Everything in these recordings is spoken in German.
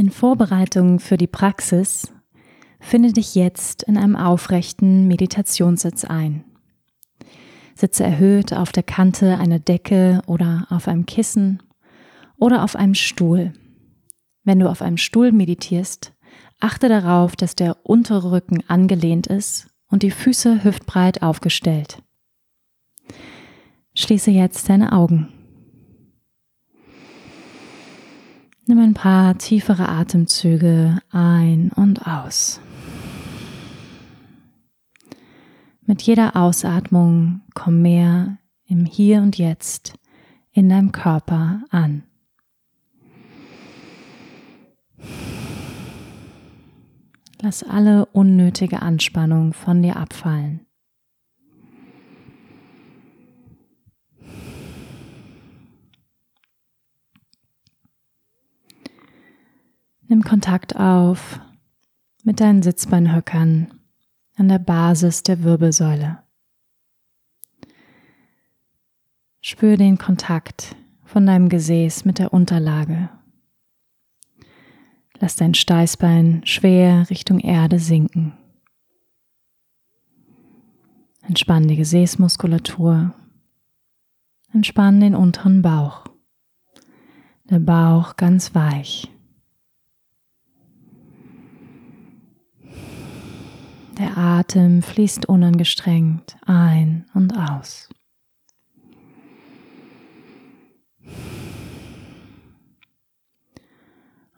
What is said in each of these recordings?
In Vorbereitung für die Praxis finde dich jetzt in einem aufrechten Meditationssitz ein. Sitze erhöht auf der Kante einer Decke oder auf einem Kissen oder auf einem Stuhl. Wenn du auf einem Stuhl meditierst, achte darauf, dass der untere Rücken angelehnt ist und die Füße hüftbreit aufgestellt. Schließe jetzt deine Augen. Nimm ein paar tiefere Atemzüge ein und aus. Mit jeder Ausatmung komm mehr im Hier und Jetzt in deinem Körper an. Lass alle unnötige Anspannung von dir abfallen. Nimm Kontakt auf mit deinen Sitzbeinhöckern an der Basis der Wirbelsäule. Spür den Kontakt von deinem Gesäß mit der Unterlage. Lass dein Steißbein schwer Richtung Erde sinken. Entspann die Gesäßmuskulatur. Entspann den unteren Bauch. Der Bauch ganz weich. Der Atem fließt unangestrengt ein und aus.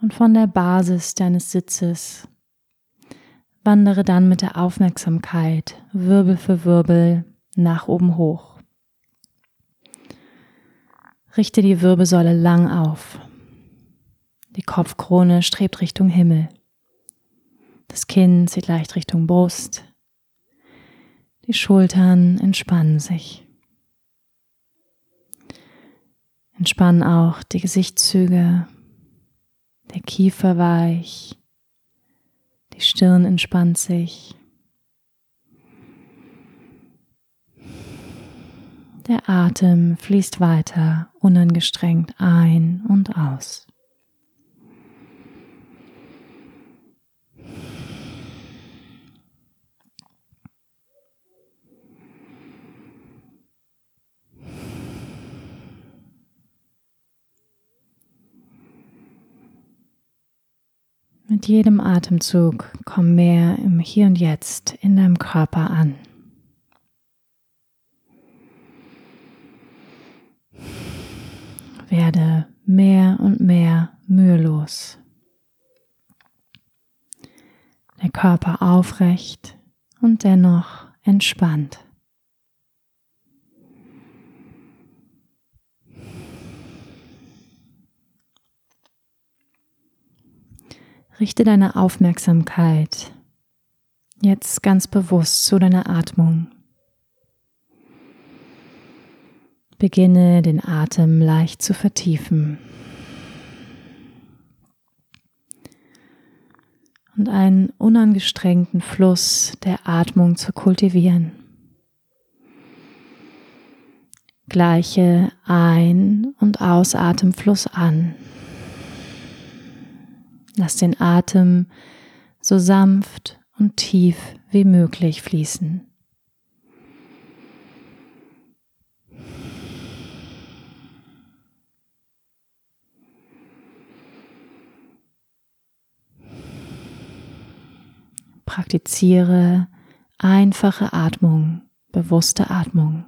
Und von der Basis deines Sitzes wandere dann mit der Aufmerksamkeit Wirbel für Wirbel nach oben hoch. Richte die Wirbelsäule lang auf. Die Kopfkrone strebt Richtung Himmel. Das Kinn zieht leicht Richtung Brust. Die Schultern entspannen sich. Entspannen auch die Gesichtszüge, der Kiefer weich, die Stirn entspannt sich. Der Atem fließt weiter unangestrengt ein und aus. Mit jedem Atemzug komm mehr im Hier und Jetzt in deinem Körper an. Werde mehr und mehr mühelos. Der Körper aufrecht und dennoch entspannt. Richte deine Aufmerksamkeit jetzt ganz bewusst zu deiner Atmung. Beginne den Atem leicht zu vertiefen und einen unangestrengten Fluss der Atmung zu kultivieren. Gleiche Ein- und Ausatemfluss an. Lass den Atem so sanft und tief wie möglich fließen. Praktiziere einfache Atmung, bewusste Atmung.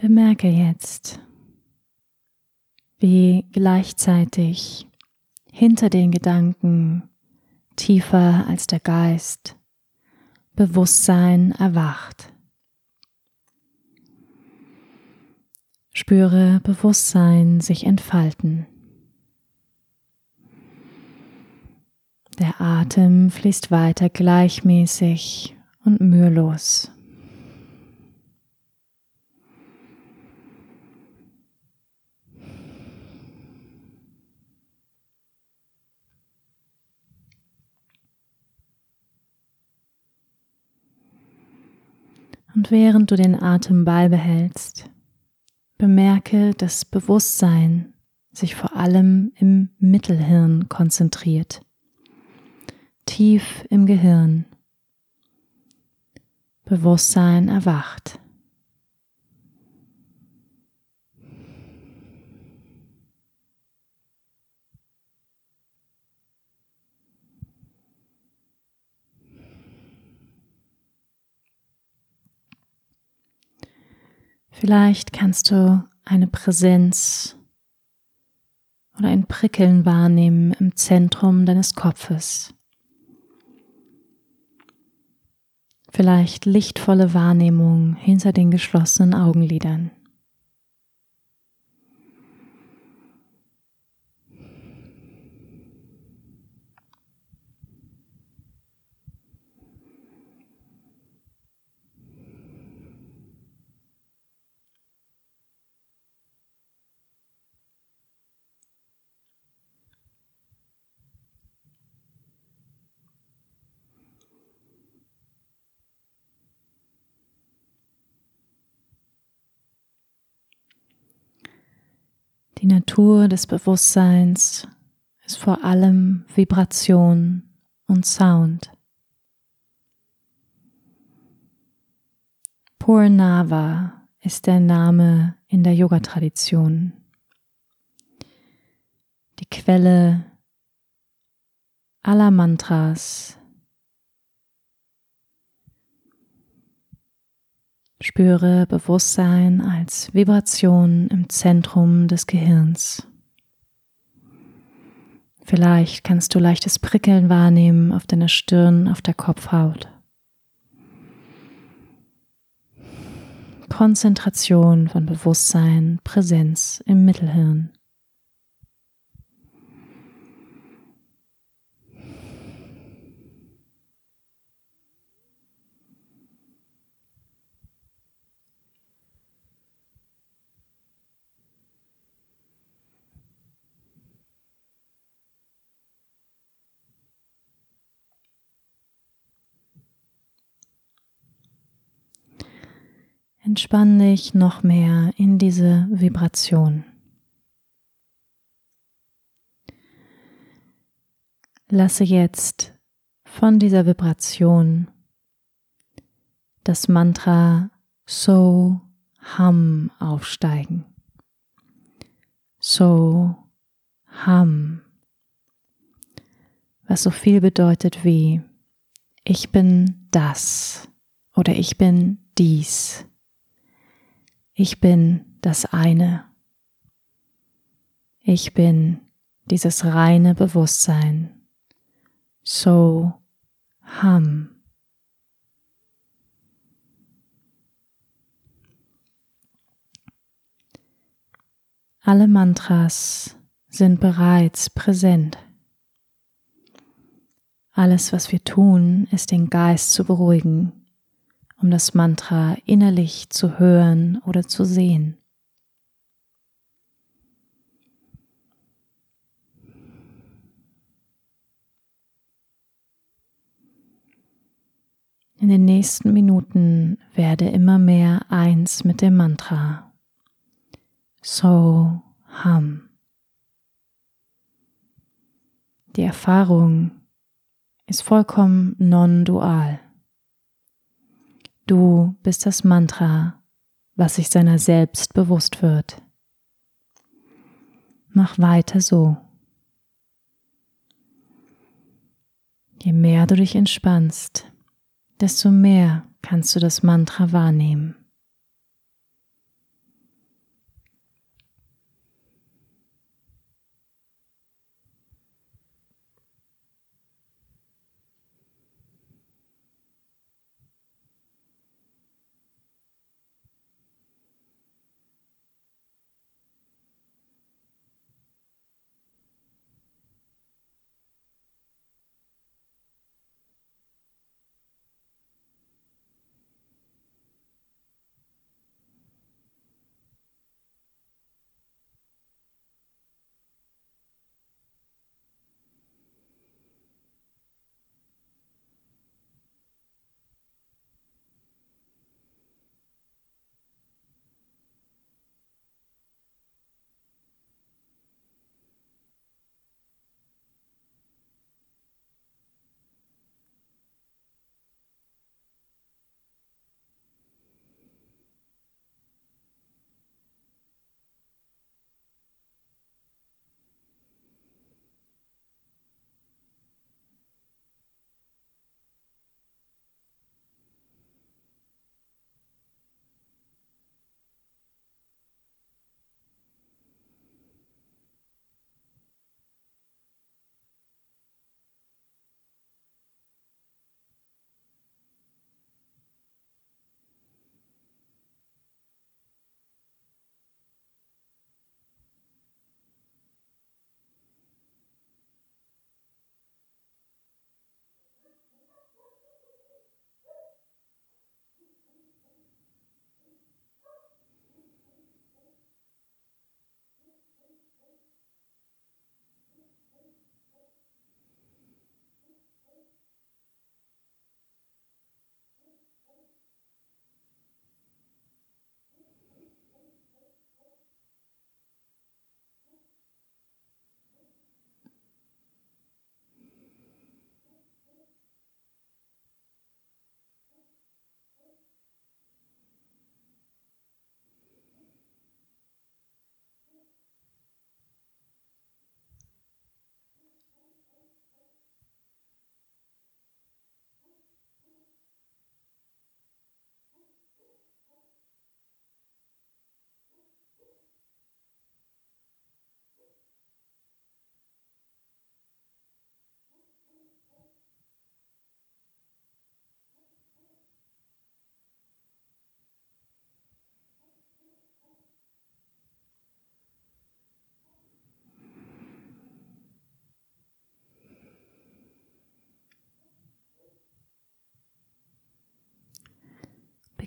Bemerke jetzt, wie gleichzeitig hinter den Gedanken tiefer als der Geist Bewusstsein erwacht. Spüre Bewusstsein sich entfalten. Der Atem fließt weiter gleichmäßig und mühelos. Und während du den Atem beibehältst, bemerke das Bewusstsein sich vor allem im Mittelhirn konzentriert, tief im Gehirn. Bewusstsein erwacht. Vielleicht kannst du eine Präsenz oder ein Prickeln wahrnehmen im Zentrum deines Kopfes. Vielleicht lichtvolle Wahrnehmung hinter den geschlossenen Augenlidern. Die Natur des Bewusstseins ist vor allem Vibration und Sound. Purnava ist der Name in der Yoga-Tradition. Die Quelle aller Mantras Spüre Bewusstsein als Vibration im Zentrum des Gehirns. Vielleicht kannst du leichtes Prickeln wahrnehmen auf deiner Stirn, auf der Kopfhaut. Konzentration von Bewusstsein, Präsenz im Mittelhirn. Entspann dich noch mehr in diese Vibration. Lasse jetzt von dieser Vibration das Mantra So Hum aufsteigen. So Hum. Was so viel bedeutet wie ich bin das oder ich bin dies. Ich bin das eine. Ich bin dieses reine Bewusstsein. So Hum. Alle Mantras sind bereits präsent. Alles, was wir tun, ist den Geist zu beruhigen um das Mantra innerlich zu hören oder zu sehen. In den nächsten Minuten werde immer mehr eins mit dem Mantra. So Hum. Die Erfahrung ist vollkommen non-dual. Du bist das Mantra, was sich seiner selbst bewusst wird. Mach weiter so. Je mehr du dich entspannst, desto mehr kannst du das Mantra wahrnehmen.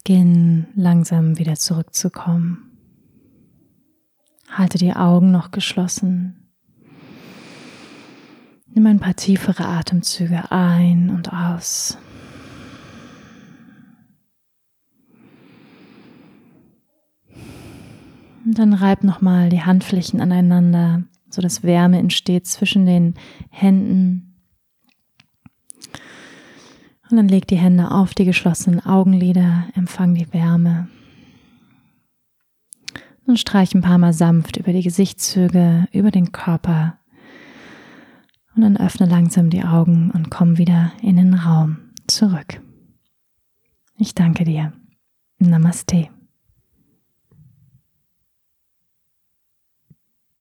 Beginn langsam wieder zurückzukommen. Halte die Augen noch geschlossen. Nimm ein paar tiefere Atemzüge ein und aus. Und dann reib nochmal die Handflächen aneinander, sodass Wärme entsteht zwischen den Händen. Und dann leg die Hände auf die geschlossenen Augenlider, empfang die Wärme. Und streich ein paar Mal sanft über die Gesichtszüge, über den Körper. Und dann öffne langsam die Augen und komm wieder in den Raum zurück. Ich danke dir. Namaste.